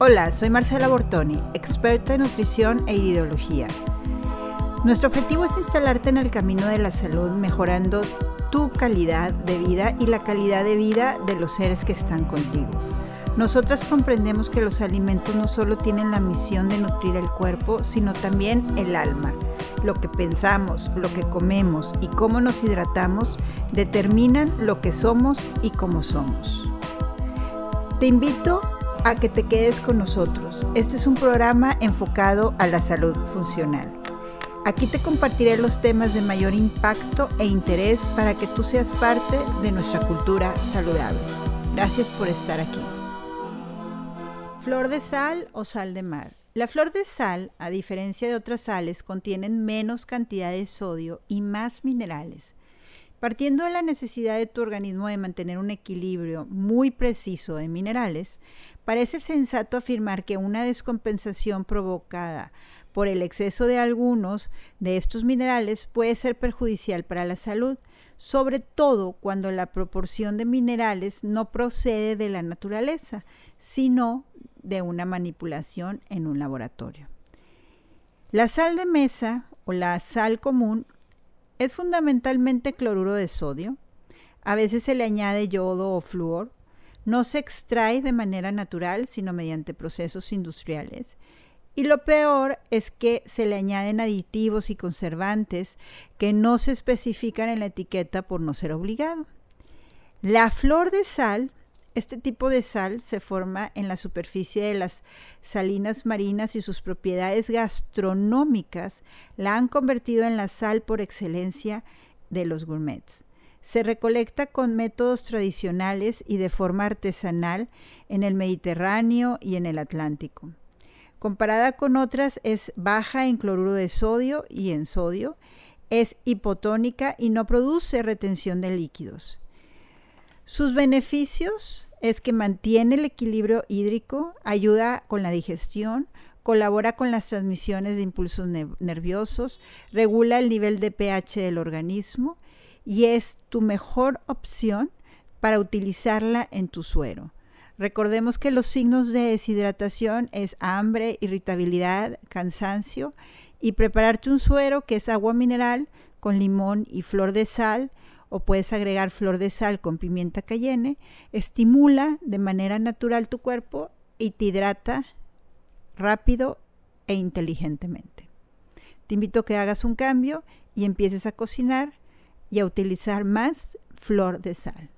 Hola, soy Marcela Bortoni, experta en nutrición e ideología. Nuestro objetivo es instalarte en el camino de la salud mejorando tu calidad de vida y la calidad de vida de los seres que están contigo. Nosotras comprendemos que los alimentos no solo tienen la misión de nutrir el cuerpo, sino también el alma. Lo que pensamos, lo que comemos y cómo nos hidratamos determinan lo que somos y cómo somos. Te invito que te quedes con nosotros. Este es un programa enfocado a la salud funcional. Aquí te compartiré los temas de mayor impacto e interés para que tú seas parte de nuestra cultura saludable. Gracias por estar aquí. Flor de sal o sal de mar. La flor de sal, a diferencia de otras sales, contienen menos cantidad de sodio y más minerales. Partiendo de la necesidad de tu organismo de mantener un equilibrio muy preciso de minerales, parece sensato afirmar que una descompensación provocada por el exceso de algunos de estos minerales puede ser perjudicial para la salud, sobre todo cuando la proporción de minerales no procede de la naturaleza, sino de una manipulación en un laboratorio. La sal de mesa o la sal común es fundamentalmente cloruro de sodio. A veces se le añade yodo o flúor. No se extrae de manera natural, sino mediante procesos industriales. Y lo peor es que se le añaden aditivos y conservantes que no se especifican en la etiqueta por no ser obligado. La flor de sal este tipo de sal se forma en la superficie de las salinas marinas y sus propiedades gastronómicas la han convertido en la sal por excelencia de los gourmets. Se recolecta con métodos tradicionales y de forma artesanal en el Mediterráneo y en el Atlántico. Comparada con otras es baja en cloruro de sodio y en sodio, es hipotónica y no produce retención de líquidos. Sus beneficios es que mantiene el equilibrio hídrico, ayuda con la digestión, colabora con las transmisiones de impulsos nerviosos, regula el nivel de pH del organismo y es tu mejor opción para utilizarla en tu suero. Recordemos que los signos de deshidratación es hambre, irritabilidad, cansancio y prepararte un suero que es agua mineral con limón y flor de sal o puedes agregar flor de sal con pimienta cayenne, estimula de manera natural tu cuerpo y te hidrata rápido e inteligentemente. Te invito a que hagas un cambio y empieces a cocinar y a utilizar más flor de sal.